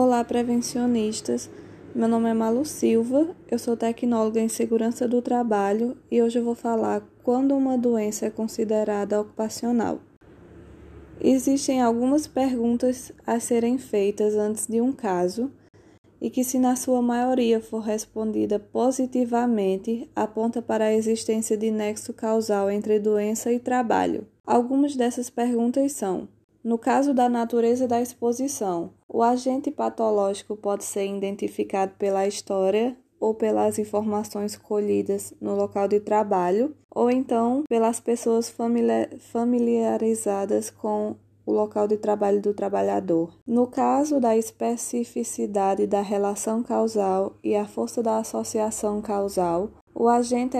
Olá, prevencionistas. Meu nome é Malu Silva, eu sou tecnóloga em segurança do trabalho e hoje eu vou falar quando uma doença é considerada ocupacional. Existem algumas perguntas a serem feitas antes de um caso e que, se na sua maioria for respondida positivamente, aponta para a existência de nexo causal entre doença e trabalho. Algumas dessas perguntas são: no caso da natureza da exposição, o agente patológico pode ser identificado pela história ou pelas informações colhidas no local de trabalho, ou então pelas pessoas familiarizadas com o local de trabalho do trabalhador. No caso da especificidade da relação causal e a força da associação causal, o agente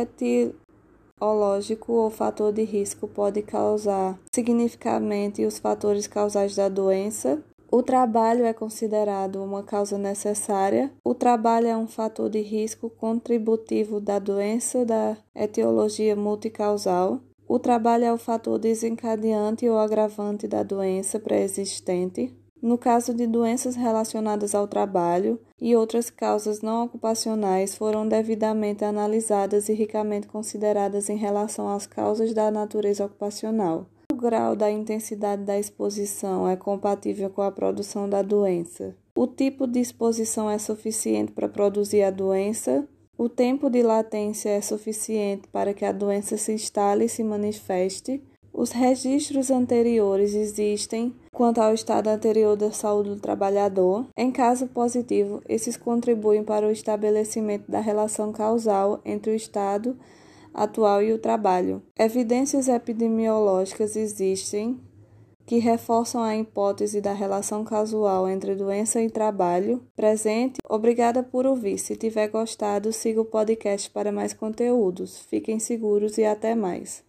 biológico ou fator de risco pode causar significativamente os fatores causais da doença. O trabalho é considerado uma causa necessária. O trabalho é um fator de risco contributivo da doença da etiologia multicausal. O trabalho é o fator desencadeante ou agravante da doença pré-existente. No caso de doenças relacionadas ao trabalho e outras causas não ocupacionais foram devidamente analisadas e ricamente consideradas em relação às causas da natureza ocupacional. O grau da intensidade da exposição é compatível com a produção da doença. O tipo de exposição é suficiente para produzir a doença. O tempo de latência é suficiente para que a doença se instale e se manifeste. Os registros anteriores existem quanto ao estado anterior da saúde do trabalhador. Em caso positivo, esses contribuem para o estabelecimento da relação causal entre o estado atual e o trabalho. Evidências epidemiológicas existem que reforçam a hipótese da relação causal entre doença e trabalho. Presente. Obrigada por ouvir. Se tiver gostado, siga o podcast para mais conteúdos. Fiquem seguros e até mais.